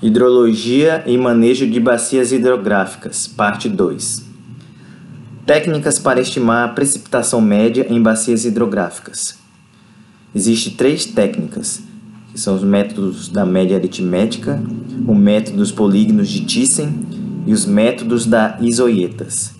Hidrologia e manejo de bacias hidrográficas, parte 2. Técnicas para estimar a precipitação média em bacias hidrográficas. Existem três técnicas, que são os métodos da média aritmética, o método dos polígonos de Thyssen e os métodos da isoietas.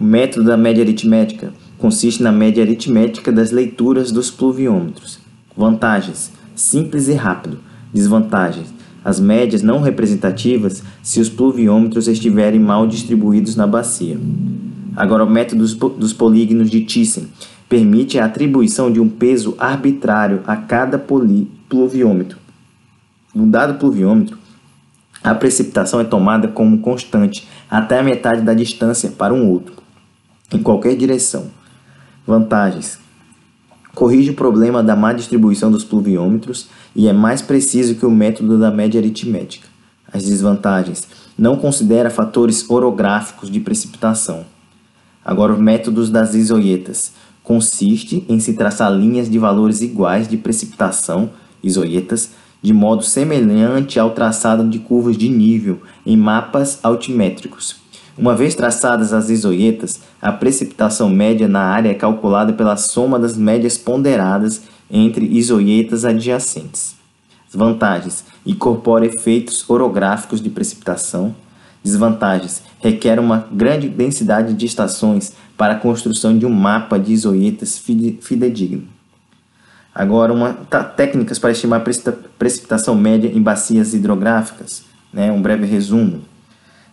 O método da média aritmética consiste na média aritmética das leituras dos pluviômetros. Vantagens: simples e rápido. Desvantagens: as médias não representativas se os pluviômetros estiverem mal distribuídos na bacia. Agora, o método dos polígonos de Thyssen permite a atribuição de um peso arbitrário a cada pluviômetro. No dado pluviômetro, a precipitação é tomada como constante até a metade da distância para um outro, em qualquer direção. Vantagens: corrige o problema da má distribuição dos pluviômetros e é mais preciso que o método da média aritmética. As desvantagens: não considera fatores orográficos de precipitação. Agora, os métodos das isoietas consiste em se traçar linhas de valores iguais de precipitação, isoietas, de modo semelhante ao traçado de curvas de nível em mapas altimétricos. Uma vez traçadas as isoietas, a precipitação média na área é calculada pela soma das médias ponderadas entre isoietas adjacentes. Vantagens: incorpora efeitos orográficos de precipitação. Desvantagens: requer uma grande densidade de estações para a construção de um mapa de isoietas fidedigno. Agora, uma, tá, técnicas para estimar precipitação média em bacias hidrográficas. Né? Um breve resumo.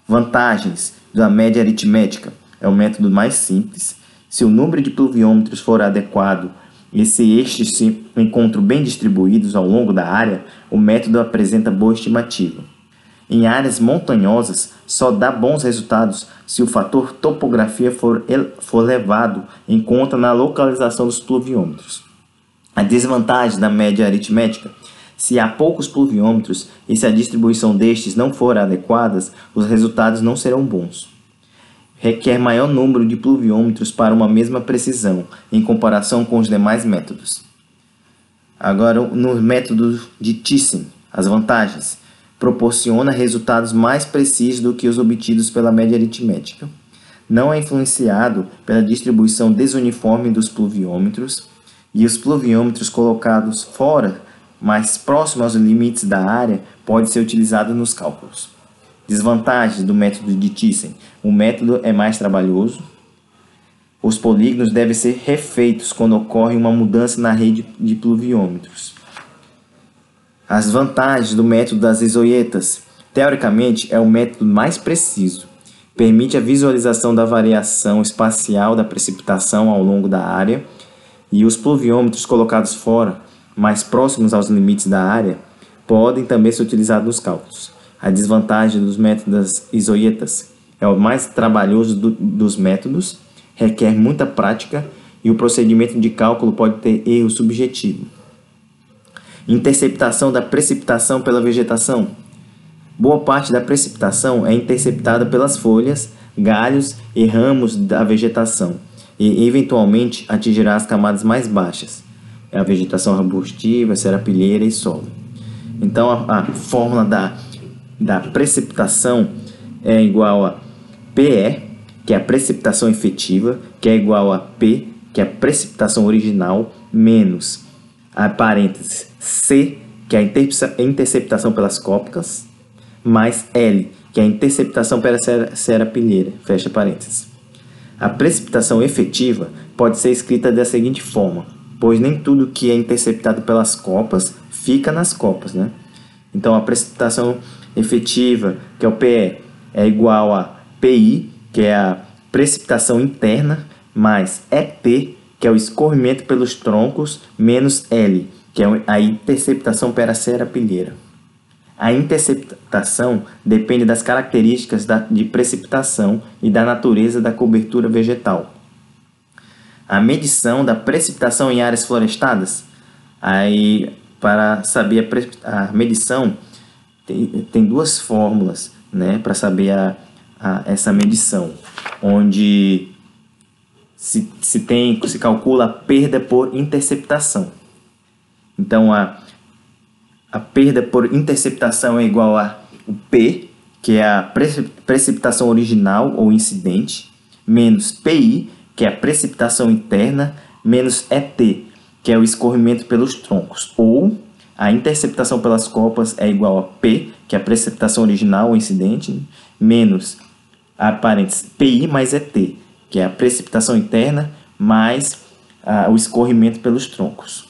Vantagens da média aritmética é o método mais simples. Se o número de pluviômetros for adequado e se estes se encontram bem distribuídos ao longo da área, o método apresenta boa estimativa. Em áreas montanhosas, só dá bons resultados se o fator topografia for, for levado em conta na localização dos pluviômetros. A desvantagem da média aritmética se há poucos pluviômetros e se a distribuição destes não for adequada, os resultados não serão bons. Requer maior número de pluviômetros para uma mesma precisão, em comparação com os demais métodos. Agora, no método de Thyssen, as vantagens. Proporciona resultados mais precisos do que os obtidos pela média aritmética. Não é influenciado pela distribuição desuniforme dos pluviômetros e os pluviômetros colocados fora mais próximo aos limites da área pode ser utilizado nos cálculos. Desvantagens do método de Thyssen. O método é mais trabalhoso. Os polígonos devem ser refeitos quando ocorre uma mudança na rede de pluviômetros. As vantagens do método das isoietas. Teoricamente, é o método mais preciso. Permite a visualização da variação espacial da precipitação ao longo da área e os pluviômetros colocados fora mais próximos aos limites da área podem também ser utilizados nos cálculos. A desvantagem dos métodos isoietas é o mais trabalhoso do, dos métodos, requer muita prática e o procedimento de cálculo pode ter erro subjetivo. Interceptação da precipitação pela vegetação. Boa parte da precipitação é interceptada pelas folhas, galhos e ramos da vegetação e, eventualmente, atingirá as camadas mais baixas é a vegetação arbustiva, serapilheira e solo. Então a, a fórmula da, da precipitação é igual a PE, que é a precipitação efetiva, que é igual a P, que é a precipitação original, menos a parênteses C, que é a interceptação pelas cópicas, mais L, que é a interceptação pela serapilheira, fecha parênteses. A precipitação efetiva pode ser escrita da seguinte forma: pois nem tudo que é interceptado pelas copas fica nas copas, né? Então a precipitação efetiva, que é o PE, é igual a PI, que é a precipitação interna, mais ET, que é o escorrimento pelos troncos, menos L, que é a interceptação pela serapilheira. A interceptação depende das características de precipitação e da natureza da cobertura vegetal a medição da precipitação em áreas florestadas. Aí, para saber a, a medição, tem, tem, duas fórmulas né, para saber a, a, essa medição, onde se, se, tem, se calcula a perda por interceptação. Então, a, a perda por interceptação é igual a o P, que é a precipitação original ou incidente, menos PI, que é a precipitação interna, menos ET, que é o escorrimento pelos troncos, ou a interceptação pelas copas é igual a P, que é a precipitação original ou incidente, menos a parênteses PI mais ET, que é a precipitação interna mais o escorrimento pelos troncos.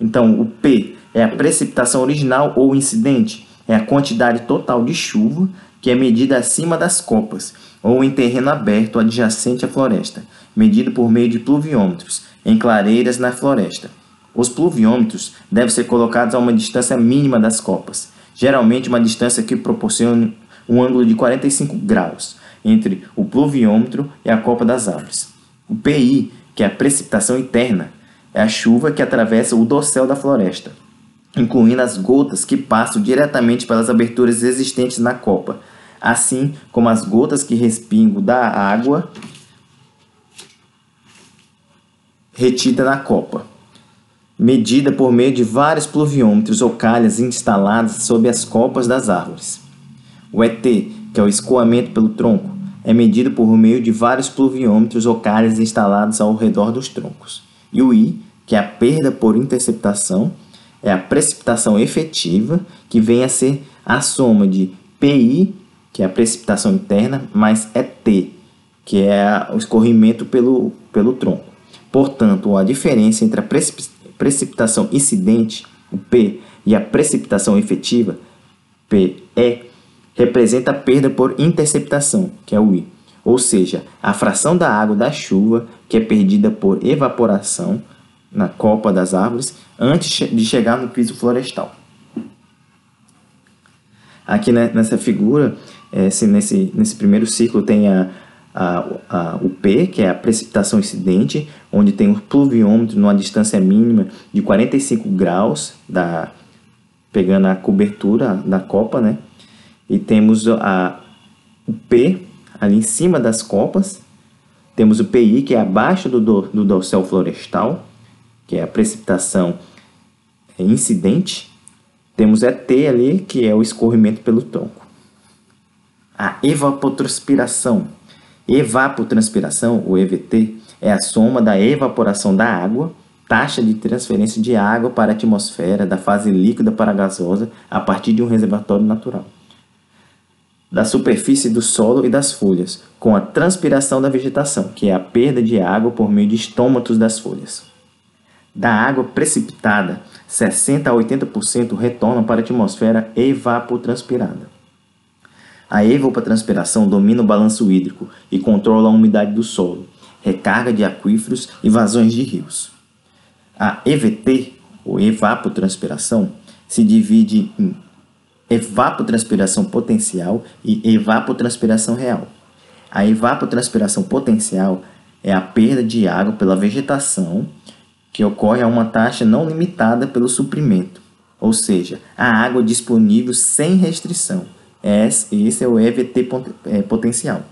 Então, o P é a precipitação original ou incidente, é a quantidade total de chuva que é medida acima das copas ou em terreno aberto adjacente à floresta, medido por meio de pluviômetros em clareiras na floresta. Os pluviômetros devem ser colocados a uma distância mínima das copas, geralmente uma distância que proporcione um ângulo de 45 graus entre o pluviômetro e a copa das árvores. O PI, que é a precipitação interna, é a chuva que atravessa o dossel da floresta, incluindo as gotas que passam diretamente pelas aberturas existentes na copa, assim como as gotas que respingam da água retida na copa, medida por meio de vários pluviômetros ou calhas instaladas sob as copas das árvores. O ET, que é o escoamento pelo tronco, é medido por meio de vários pluviômetros ou calhas instalados ao redor dos troncos. E o I, que é a perda por interceptação, é a precipitação efetiva, que vem a ser a soma de PI, que é a precipitação interna, mais ET, que é o escorrimento pelo, pelo tronco. Portanto, a diferença entre a precipitação incidente, o P, e a precipitação efetiva, PE, representa a perda por interceptação, que é o I, ou seja, a fração da água da chuva que é perdida por evaporação na copa das árvores antes de chegar no piso florestal. Aqui nessa figura, esse, nesse, nesse primeiro ciclo tem a, o P, que é a precipitação incidente, onde tem o pluviômetro numa distância mínima de 45 graus, da, pegando a cobertura da copa, né? E temos a, o P ali em cima das copas, temos o PI, que é abaixo do, do, do dorsal florestal, que é a precipitação incidente. Temos ET ali, que é o escorrimento pelo tronco. A evapotranspiração, Evapotranspiração, o EVT, é a soma da evaporação da água, taxa de transferência de água para a atmosfera da fase líquida para a gasosa a partir de um reservatório natural. Da superfície do solo e das folhas, com a transpiração da vegetação, que é a perda de água por meio de estômatos das folhas. Da água precipitada, 60 a 80% retornam para a atmosfera evapotranspirada. A evapotranspiração domina o balanço hídrico e controla a umidade do solo, recarga de aquíferos e vazões de rios. A EVT, ou evapotranspiração, se divide em evapotranspiração potencial e evapotranspiração real. A evapotranspiração potencial é a perda de água pela vegetação que ocorre a uma taxa não limitada pelo suprimento, ou seja, a água disponível sem restrição esse é o EVT é, potencial.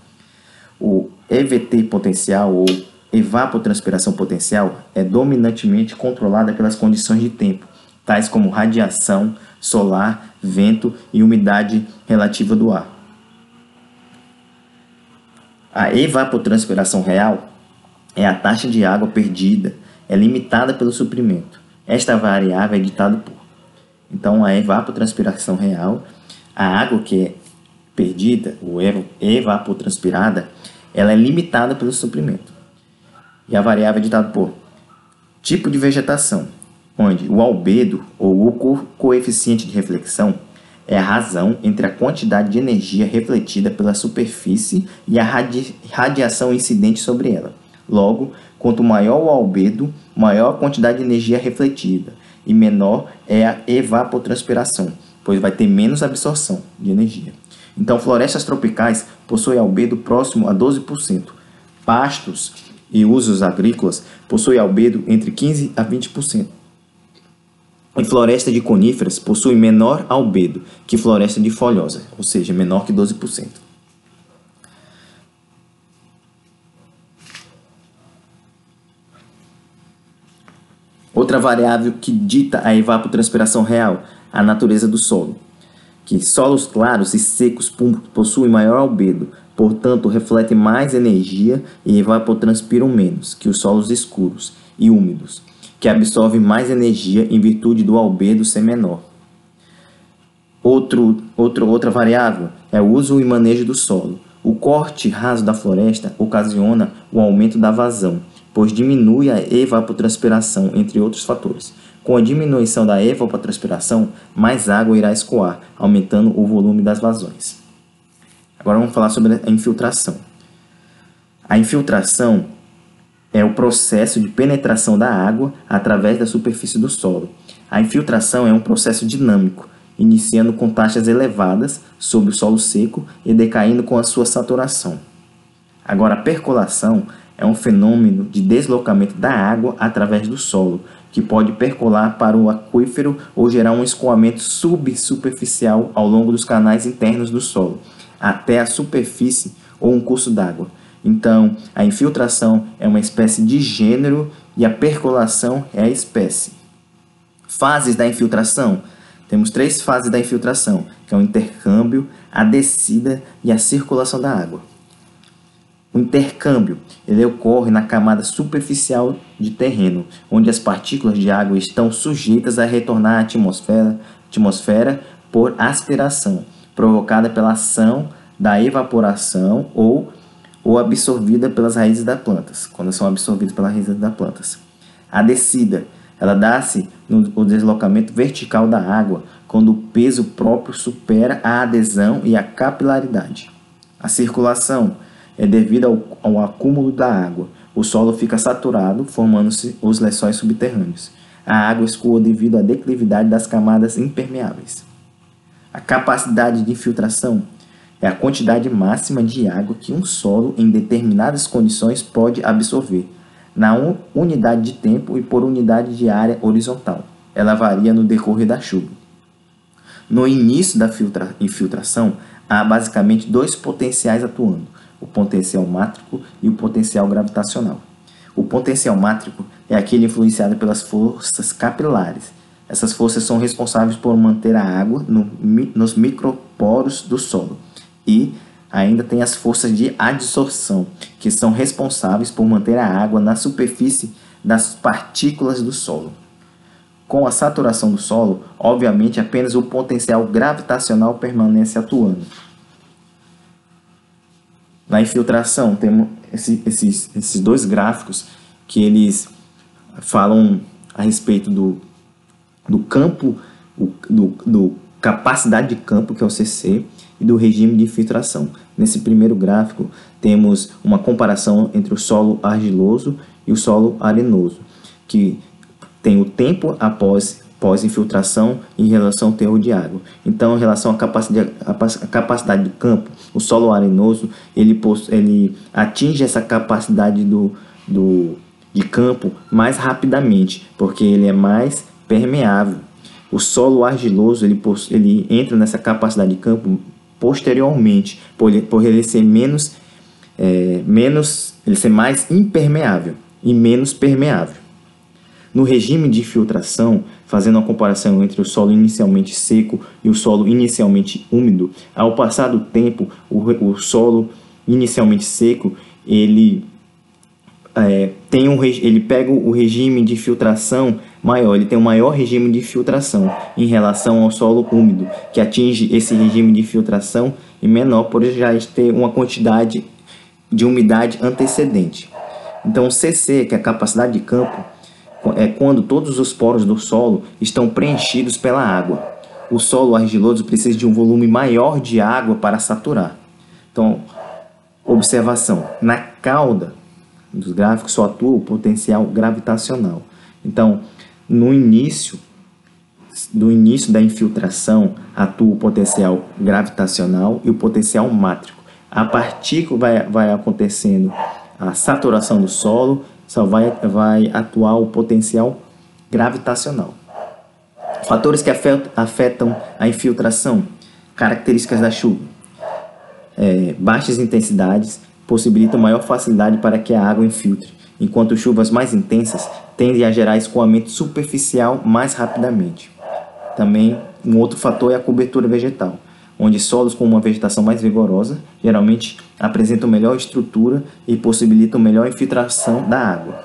O EVT potencial ou evapotranspiração potencial é dominantemente controlada pelas condições de tempo, tais como radiação solar, vento e umidade relativa do ar. A evapotranspiração real é a taxa de água perdida, é limitada pelo suprimento. Esta variável é ditada por. Então, a evapotranspiração real a água que é perdida, ou evapotranspirada, ela é limitada pelo suprimento. E a variável é ditada por tipo de vegetação, onde o albedo ou o co coeficiente de reflexão é a razão entre a quantidade de energia refletida pela superfície e a radi radiação incidente sobre ela. Logo, quanto maior o albedo, maior a quantidade de energia refletida e menor é a evapotranspiração, pois vai ter menos absorção de energia. Então, florestas tropicais possuem albedo próximo a 12%. Pastos e usos agrícolas possuem albedo entre 15% a 20%. E floresta de coníferas possui menor albedo que floresta de folhosa, ou seja, menor que 12%. Outra variável que dita a evapotranspiração real a natureza do solo. que solos claros e secos possuem maior albedo, portanto refletem mais energia e evapotranspiram menos que os solos escuros e úmidos, que absorvem mais energia em virtude do albedo ser menor. Outro, outro, outra variável é o uso e manejo do solo. O corte raso da floresta ocasiona o aumento da vazão, pois diminui a evapotranspiração, entre outros fatores. Com a diminuição da evapotranspiração, mais água irá escoar, aumentando o volume das vazões. Agora vamos falar sobre a infiltração. A infiltração é o processo de penetração da água através da superfície do solo. A infiltração é um processo dinâmico, iniciando com taxas elevadas sobre o solo seco e decaindo com a sua saturação. Agora, a percolação é um fenômeno de deslocamento da água através do solo, que pode percolar para o aquífero ou gerar um escoamento subsuperficial ao longo dos canais internos do solo, até a superfície ou um curso d'água. Então, a infiltração é uma espécie de gênero e a percolação é a espécie. Fases da infiltração. Temos três fases da infiltração, que é o intercâmbio, a descida e a circulação da água. O intercâmbio ele ocorre na camada superficial de terreno, onde as partículas de água estão sujeitas a retornar à atmosfera, atmosfera por aspiração, provocada pela ação da evaporação ou, ou absorvida pelas raízes das plantas, quando são absorvidas pelas raízes das plantas. A descida, ela dá-se no deslocamento vertical da água, quando o peso próprio supera a adesão e a capilaridade. A circulação, é devido ao, ao acúmulo da água. O solo fica saturado, formando-se os lençóis subterrâneos. A água escoa devido à declividade das camadas impermeáveis. A capacidade de infiltração é a quantidade máxima de água que um solo, em determinadas condições, pode absorver, na unidade de tempo e por unidade de área horizontal. Ela varia no decorrer da chuva. No início da infiltração, há basicamente dois potenciais atuando o potencial mátrico e o potencial gravitacional. O potencial mátrico é aquele influenciado pelas forças capilares. Essas forças são responsáveis por manter a água no, nos microporos do solo. E ainda tem as forças de adsorção, que são responsáveis por manter a água na superfície das partículas do solo. Com a saturação do solo, obviamente apenas o potencial gravitacional permanece atuando. Na infiltração, temos esse, esses, esses dois gráficos que eles falam a respeito do, do campo, do, do capacidade de campo, que é o CC, e do regime de infiltração. Nesse primeiro gráfico, temos uma comparação entre o solo argiloso e o solo arenoso, que tem o tempo após pós-infiltração em relação ao teor de água. Então, em relação à capacidade, à capacidade do campo, o solo arenoso ele, ele atinge essa capacidade do, do, de campo mais rapidamente, porque ele é mais permeável. O solo argiloso ele, ele entra nessa capacidade de campo posteriormente, por por ele ser menos, é, menos, ele ser mais impermeável e menos permeável. No regime de filtração, fazendo uma comparação entre o solo inicialmente seco e o solo inicialmente úmido, ao passar do tempo, o, o solo inicialmente seco ele é, tem um, ele pega o regime de filtração maior, ele tem um maior regime de filtração em relação ao solo úmido, que atinge esse regime de filtração e menor por já ter uma quantidade de umidade antecedente. Então, CC, que é a capacidade de campo, é quando todos os poros do solo estão preenchidos pela água. O solo argiloso precisa de um volume maior de água para saturar. Então, observação: na cauda dos gráficos só atua o potencial gravitacional. Então, no início do início da infiltração atua o potencial gravitacional e o potencial mátrico. A que vai, vai acontecendo a saturação do solo, só vai, vai atuar o potencial gravitacional. Fatores que afetam a infiltração, características da chuva. É, baixas intensidades possibilitam maior facilidade para que a água infiltre, enquanto chuvas mais intensas tendem a gerar escoamento superficial mais rapidamente. Também Um outro fator é a cobertura vegetal, onde solos com uma vegetação mais vigorosa geralmente apresentam melhor estrutura e possibilitam melhor infiltração da água.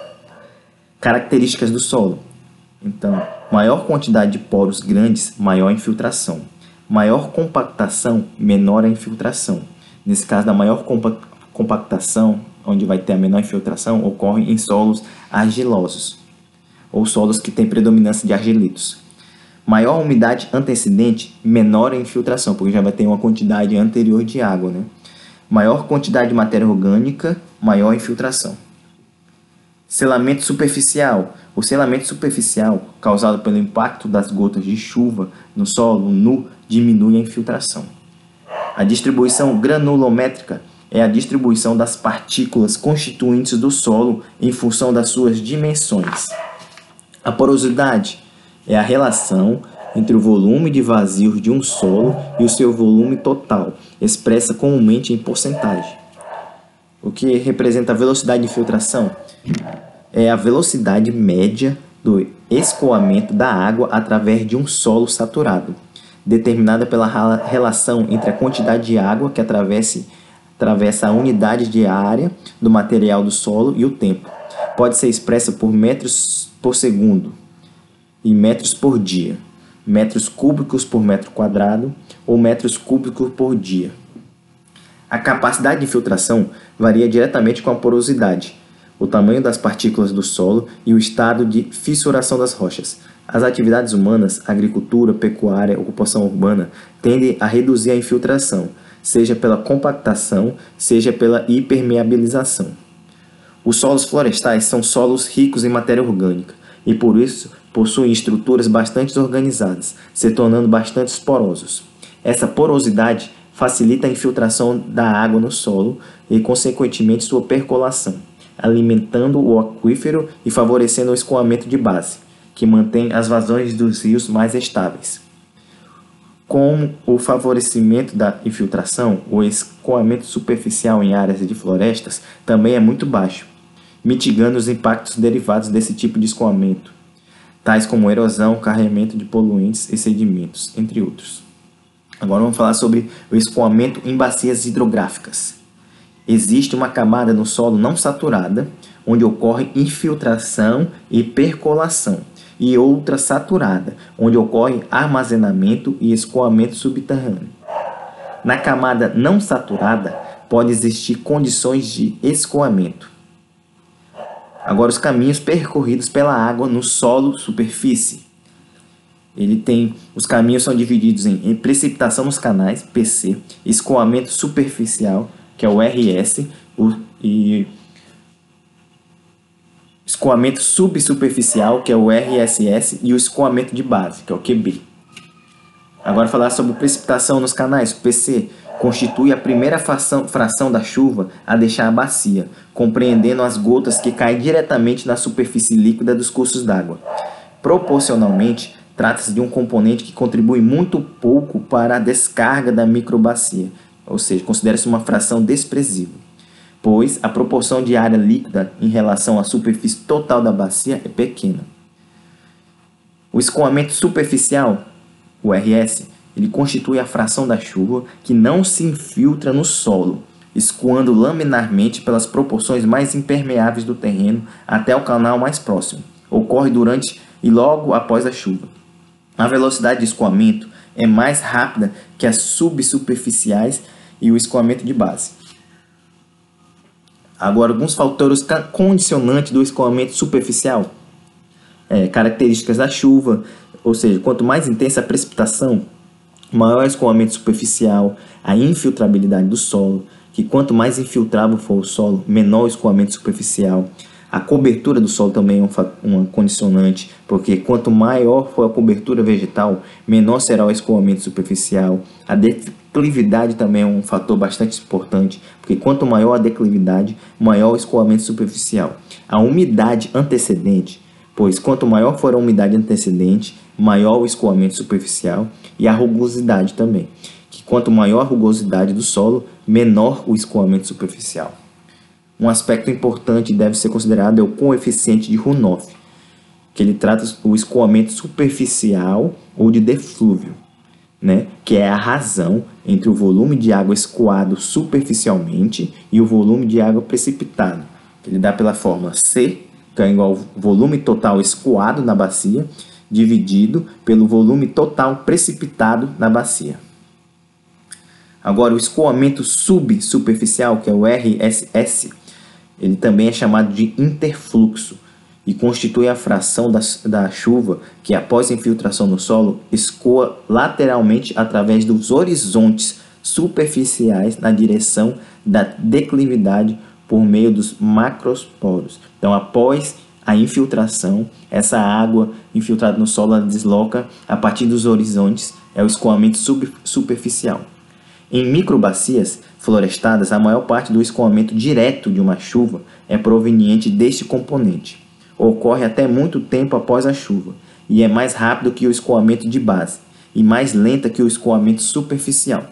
Características do solo. Então, maior quantidade de poros grandes, maior infiltração. Maior compactação, menor a infiltração. Nesse caso, da maior compactação, onde vai ter a menor infiltração, ocorre em solos argilosos ou solos que têm predominância de argilitos. Maior umidade antecedente, menor a infiltração, porque já vai ter uma quantidade anterior de água. Né? Maior quantidade de matéria orgânica, maior infiltração. Selamento superficial. O selamento superficial, causado pelo impacto das gotas de chuva no solo nu, diminui a infiltração. A distribuição granulométrica é a distribuição das partículas constituintes do solo em função das suas dimensões. A porosidade é a relação entre o volume de vazios de um solo e o seu volume total, expressa comumente em porcentagem. O que representa a velocidade de filtração é a velocidade média do escoamento da água através de um solo saturado, determinada pela relação entre a quantidade de água que atravessa, atravessa a unidade de área do material do solo e o tempo. Pode ser expressa por metros por segundo e metros por dia, metros cúbicos por metro quadrado ou metros cúbicos por dia. A capacidade de filtração varia diretamente com a porosidade, o tamanho das partículas do solo e o estado de fissuração das rochas. As atividades humanas, agricultura, pecuária, ocupação urbana, tendem a reduzir a infiltração, seja pela compactação, seja pela hipermeabilização. Os solos florestais são solos ricos em matéria orgânica e por isso possuem estruturas bastante organizadas, se tornando bastante porosos. Essa porosidade facilita a infiltração da água no solo e, consequentemente, sua percolação, alimentando o aquífero e favorecendo o escoamento de base, que mantém as vazões dos rios mais estáveis. Com o favorecimento da infiltração, o escoamento superficial em áreas de florestas também é muito baixo, mitigando os impactos derivados desse tipo de escoamento, tais como erosão, carregamento de poluentes e sedimentos, entre outros. Agora vamos falar sobre o escoamento em bacias hidrográficas. Existe uma camada no solo não saturada, onde ocorre infiltração e percolação, e outra saturada, onde ocorre armazenamento e escoamento subterrâneo. Na camada não saturada, pode existir condições de escoamento, Agora, os caminhos percorridos pela água no solo superfície. Ele tem os caminhos são divididos em, em precipitação nos canais, PC, escoamento superficial, que é o RS, o, e escoamento subsuperficial, que é o RSS, e o escoamento de base, que é o QB. Agora falar sobre precipitação nos canais, PC, constitui a primeira fração, da chuva a deixar a bacia, compreendendo as gotas que caem diretamente na superfície líquida dos cursos d'água. Proporcionalmente, trata-se de um componente que contribui muito pouco para a descarga da microbacia, ou seja, considera-se uma fração desprezível, pois a proporção de área líquida em relação à superfície total da bacia é pequena. O escoamento superficial, o RS, ele constitui a fração da chuva que não se infiltra no solo, escoando laminarmente pelas proporções mais impermeáveis do terreno até o canal mais próximo. Ocorre durante e logo após a chuva. A velocidade de escoamento é mais rápida que as subsuperficiais e o escoamento de base. Agora, alguns fatores condicionantes do escoamento superficial. É, características da chuva, ou seja, quanto mais intensa a precipitação, maior escoamento superficial, a infiltrabilidade do solo, que quanto mais infiltrável for o solo, menor o escoamento superficial. A cobertura do solo também é um, uma condicionante, porque quanto maior for a cobertura vegetal, menor será o escoamento superficial. A declividade também é um fator bastante importante, porque quanto maior a declividade, maior o escoamento superficial. A umidade antecedente, pois quanto maior for a umidade antecedente, maior o escoamento superficial e a rugosidade também, que quanto maior a rugosidade do solo, menor o escoamento superficial. Um aspecto importante deve ser considerado é o coeficiente de runoff, que ele trata o escoamento superficial ou de deflúvio. né, que é a razão entre o volume de água escoado superficialmente e o volume de água precipitado. Ele dá pela fórmula C, que é igual ao volume total escoado na bacia, dividido pelo volume total precipitado na bacia. Agora, o escoamento subsuperficial, que é o RSS, ele também é chamado de interfluxo e constitui a fração da, da chuva que, após infiltração no solo, escoa lateralmente através dos horizontes superficiais na direção da declividade por meio dos macrosporos. Então, após a infiltração, essa água infiltrada no solo ela desloca a partir dos horizontes, é o escoamento sub, superficial. Em microbacias florestadas, a maior parte do escoamento direto de uma chuva é proveniente deste componente. Ocorre até muito tempo após a chuva e é mais rápido que o escoamento de base e mais lenta que o escoamento superficial.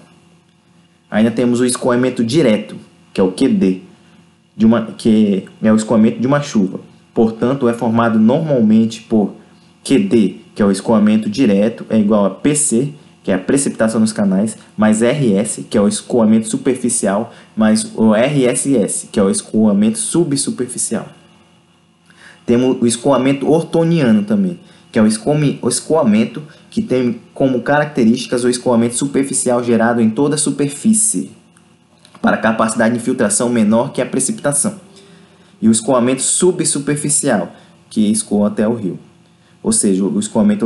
Ainda temos o escoamento direto, que é o QD, de uma, que é o escoamento de uma chuva. Portanto, é formado normalmente por QD, que é o escoamento direto, é igual a PC, que é a precipitação nos canais, mais RS, que é o escoamento superficial, mais o RSS, que é o escoamento subsuperficial. Temos o escoamento ortoniano também, que é o escoamento que tem como características o escoamento superficial gerado em toda a superfície, para capacidade de infiltração menor que a precipitação. E o escoamento subsuperficial, que escoa até o rio. Ou seja, o escoamento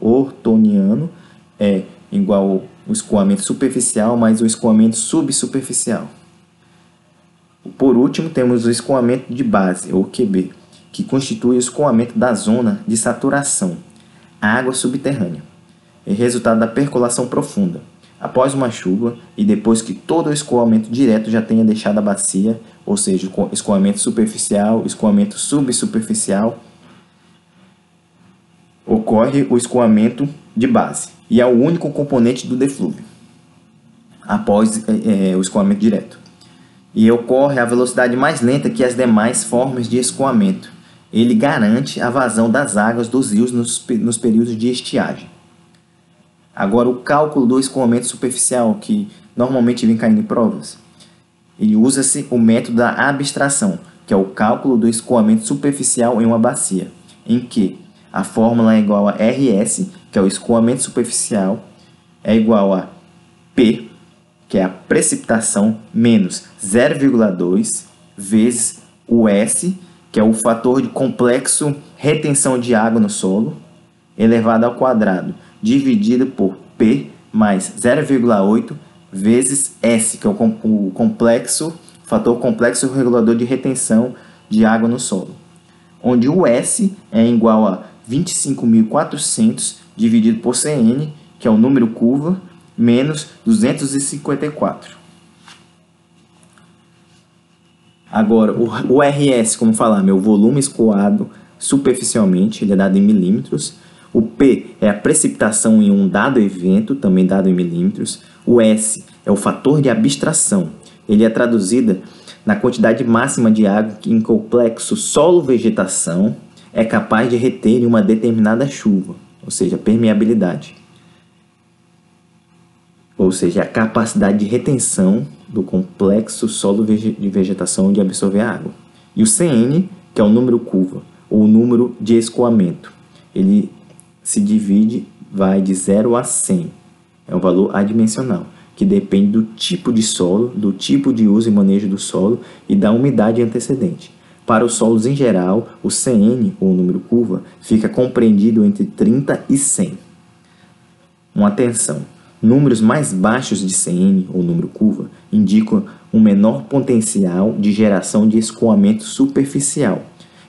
ortoniano é igual o escoamento superficial mais o escoamento subsuperficial. Por último, temos o escoamento de base, ou QB, que constitui o escoamento da zona de saturação, água subterrânea, é resultado da percolação profunda. Após uma chuva e depois que todo o escoamento direto já tenha deixado a bacia, ou seja, escoamento superficial, escoamento subsuperficial, ocorre o escoamento de base e é o único componente do deflúvio após é, é, o escoamento direto. E ocorre a velocidade mais lenta que as demais formas de escoamento. Ele garante a vazão das águas dos rios nos, nos períodos de estiagem. Agora, o cálculo do escoamento superficial, que normalmente vem caindo em provas, ele usa-se o método da abstração, que é o cálculo do escoamento superficial em uma bacia, em que a fórmula é igual a RS, que é o escoamento superficial, é igual a P, que é a precipitação, menos 0,2 vezes o S, que é o fator de complexo retenção de água no solo, elevado ao quadrado, dividido por P mais 0,8 vezes S, que é o complexo, fator complexo regulador de retenção de água no solo, onde o S é igual a 25.400 dividido por Cn, que é o número curva, menos 254. Agora, o, RS, como falar, meu volume escoado superficialmente, ele é dado em milímetros. O P é a precipitação em um dado evento, também dado em milímetros. O S é o fator de abstração. Ele é traduzida na quantidade máxima de água que em complexo solo-vegetação é capaz de reter em uma determinada chuva, ou seja, permeabilidade. Ou seja, a capacidade de retenção do complexo solo de vegetação de absorver a água. E o CN, que é o número curva, ou o número de escoamento. Ele se divide, vai de 0 a 100. É um valor adimensional, que depende do tipo de solo, do tipo de uso e manejo do solo e da umidade antecedente. Para os solos em geral, o CN, ou número curva, fica compreendido entre 30 e 100. Uma atenção: números mais baixos de CN, ou número curva, indicam um menor potencial de geração de escoamento superficial,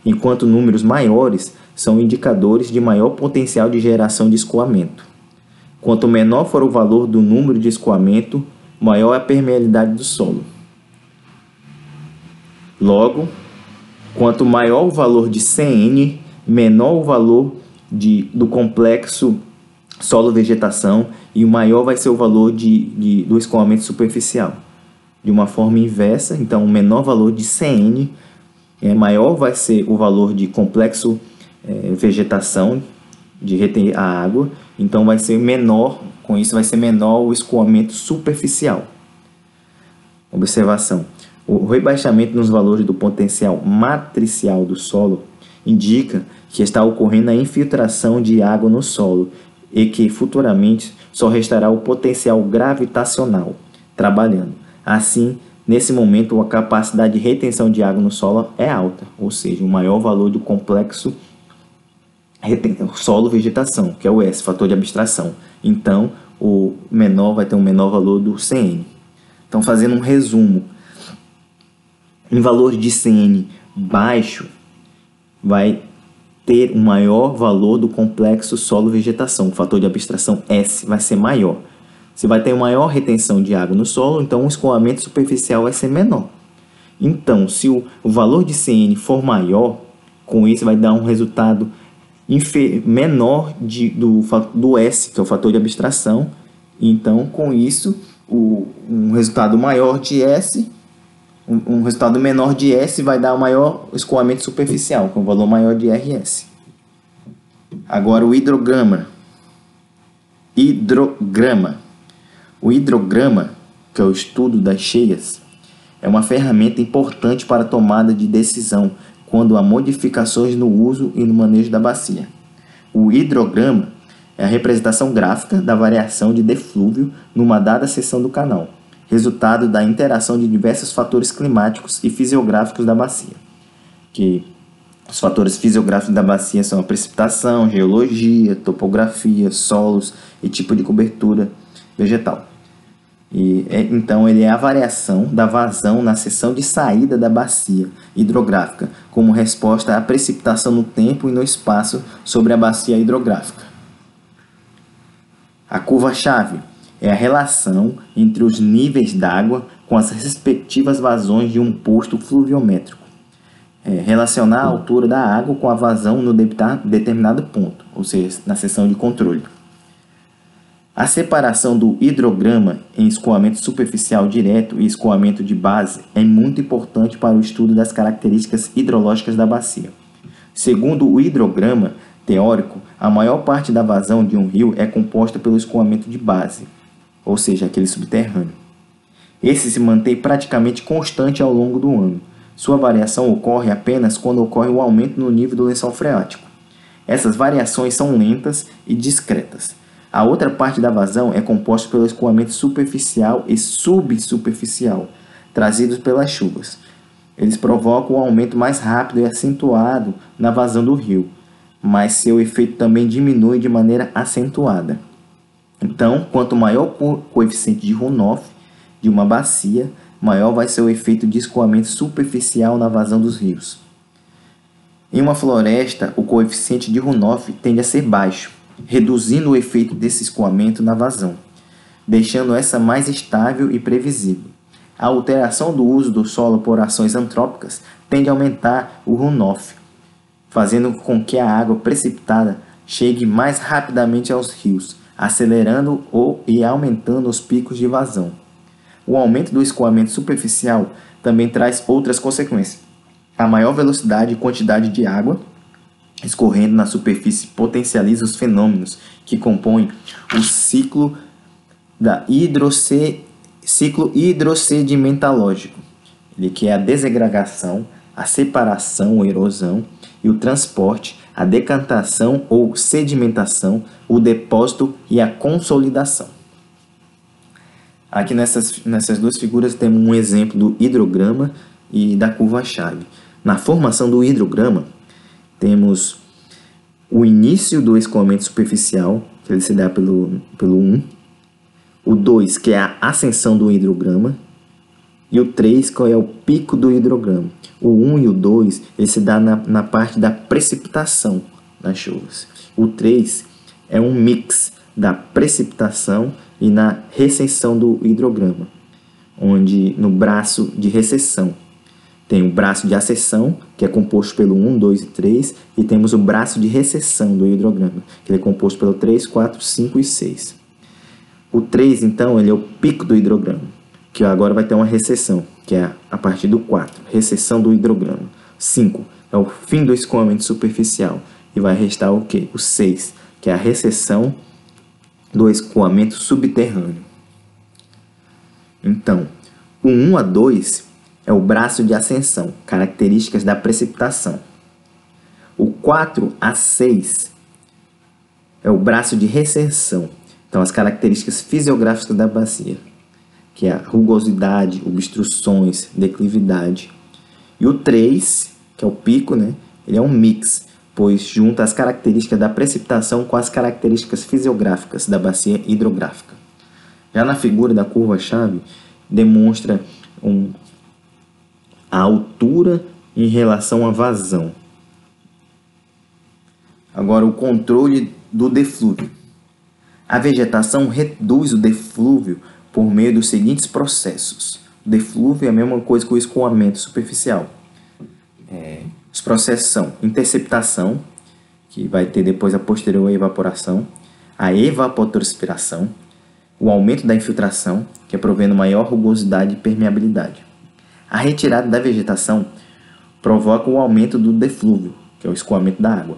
enquanto números maiores são indicadores de maior potencial de geração de escoamento. Quanto menor for o valor do número de escoamento, maior é a permeabilidade do solo. Logo, quanto maior o valor de CN, menor o valor de, do complexo solo-vegetação e o maior vai ser o valor de, de, do escoamento superficial. De uma forma inversa, então o menor valor de CN, é, maior vai ser o valor de complexo é, vegetação, de reter a água, então vai ser menor Com isso vai ser menor o escoamento superficial. Observação. O rebaixamento nos valores do potencial matricial do solo indica que está ocorrendo a infiltração de água no solo e que futuramente só restará o potencial gravitacional trabalhando. Assim, nesse momento, a capacidade de retenção de água no solo é alta, ou seja, o maior valor do complexo solo-vegetação, que é o S, fator de abstração. Então, o menor vai ter um menor valor do CN. Então, fazendo um resumo, em valor de CN baixo, vai ter um maior valor do complexo solo-vegetação. O fator de abstração S vai ser maior. Você vai ter maior retenção de água no solo, então o escoamento superficial vai ser menor. Então, se o, o valor de CN for maior, com isso vai dar um resultado menor de, do, do S, que é o fator de abstração. Então, com isso, o, um resultado maior de S, um, um resultado menor de S vai dar o maior escoamento superficial, com o valor maior de RS. Agora o hidrograma. Hidrograma. O hidrograma, que é o estudo das cheias, é uma ferramenta importante para a tomada de decisão quando há modificações no uso e no manejo da bacia. O hidrograma é a representação gráfica da variação de deflúvio numa dada seção do canal, resultado da interação de diversos fatores climáticos e fisiográficos da bacia. Que os fatores fisiográficos da bacia são a precipitação, geologia, topografia, solos e tipo de cobertura vegetal. E, é, então, ele é a variação da vazão na seção de saída da bacia hidrográfica, como resposta à precipitação no tempo e no espaço sobre a bacia hidrográfica. A curva-chave é a relação entre os níveis d'água com as respectivas vazões de um posto fluviométrico. É, relacionar a altura da água com a vazão no determinado ponto, ou seja, na seção de controle. A separação do hidrograma em escoamento superficial direto e escoamento de base é muito importante para o estudo das características hidrológicas da bacia. Segundo o hidrograma teórico, a maior parte da vazão de um rio é composta pelo escoamento de base, ou seja, aquele subterrâneo. Esse se mantém praticamente constante ao longo do ano. Sua variação ocorre apenas quando ocorre o aumento no nível do lençol freático. Essas variações são lentas e discretas a outra parte da vazão é composta pelo escoamento superficial e subsuperficial, trazidos pelas chuvas. Eles provocam um aumento mais rápido e acentuado na vazão do rio, mas seu efeito também diminui de maneira acentuada. Então, quanto maior o coeficiente de runoff de uma bacia, maior vai ser o efeito de escoamento superficial na vazão dos rios. Em uma floresta, o coeficiente de runoff tende a ser baixo, reduzindo o efeito desse escoamento na vazão, deixando essa mais estável e previsível. A alteração do uso do solo por ações antrópicas tende a aumentar o runoff, fazendo com que a água precipitada chegue mais rapidamente aos rios, acelerando ou e aumentando os picos de vazão. O aumento do escoamento superficial também traz outras consequências. A maior velocidade e quantidade de água escorrendo na superfície potencializa os fenômenos que compõem o ciclo da hidroce, ciclo hidrossedimentalógico, ele que é a desagregação, a separação ou erosão e o transporte, a decantação ou sedimentação, o depósito e a consolidação. Aqui nessas, nessas duas figuras temos um exemplo do hidrograma e da curva-chave. Na formação do hidrograma, temos o início do escoamento superficial, que ele se dá pelo, pelo 1. O 2, que é a ascensão do hidrograma. E o 3, que é o pico do hidrograma. O 1 e o 2, ele se dá na, na parte da precipitação das chuvas. O 3 é um mix da precipitação e na recessão do hidrograma, onde no braço de recessão tem o braço de acessão, que é composto pelo 1, 2 e 3, e temos o braço de recessão do hidrograma, que é composto pelo 3, 4, 5 e 6. O 3, então, ele é o pico do hidrograma, que agora vai ter uma recessão, que é a partir do 4, recessão do hidrograma. 5 é o fim do escoamento superficial, e vai restar o quê? O 6, que é a recessão do escoamento subterrâneo. Então, o 1 a 2 é o braço de ascensão, características da precipitação. O 4 a 6 é o braço de recessão, então as características fisiográficas da bacia, que é a rugosidade, obstruções, declividade. E o 3, que é o pico, né? Ele é um mix, pois junta as características da precipitação com as características fisiográficas da bacia hidrográfica. Já na figura da curva-chave, demonstra um, a altura em relação à vazão. Agora, o controle do deflúvio. A vegetação reduz o deflúvio por meio dos seguintes processos. O deflúvio é a mesma coisa que o escoamento superficial. É, os processos são interceptação, que vai ter depois a posterior evaporação, a evapotranspiração, o aumento da infiltração, que é provendo maior rugosidade e permeabilidade. A retirada da vegetação provoca o aumento do deflúvio, que é o escoamento da água.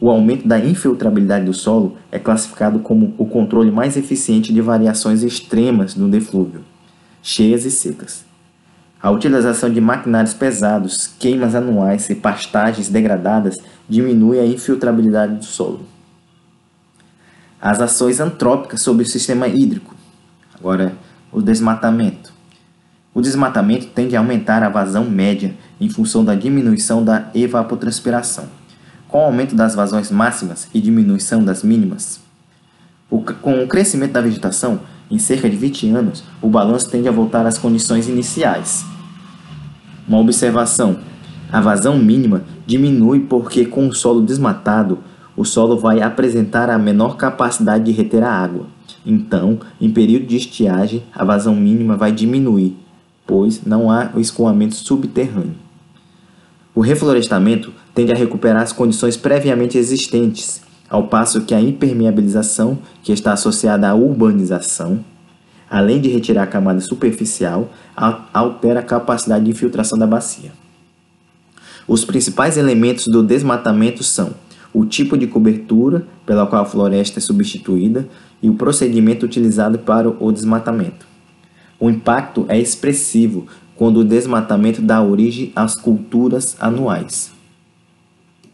O aumento da infiltrabilidade do solo é classificado como o controle mais eficiente de variações extremas no deflúvio, cheias e secas. A utilização de maquinários pesados, queimas anuais e pastagens degradadas diminui a infiltrabilidade do solo. As ações antrópicas sobre o sistema hídrico. Agora, o desmatamento. O desmatamento tende a aumentar a vazão média em função da diminuição da evapotranspiração, com o aumento das vazões máximas e diminuição das mínimas. O, com o crescimento da vegetação, em cerca de 20 anos, o balanço tende a voltar às condições iniciais. Uma observação: a vazão mínima diminui porque, com o solo desmatado, o solo vai apresentar a menor capacidade de reter a água. Então, em período de estiagem, a vazão mínima vai diminuir, pois não há o escoamento subterrâneo. O reflorestamento tende a recuperar as condições previamente existentes, ao passo que a impermeabilização, que está associada à urbanização, além de retirar a camada superficial, altera a capacidade de infiltração da bacia. Os principais elementos do desmatamento são o tipo de cobertura pela qual a floresta é substituída e o procedimento utilizado para o desmatamento. O impacto é expressivo quando o desmatamento dá origem às culturas anuais.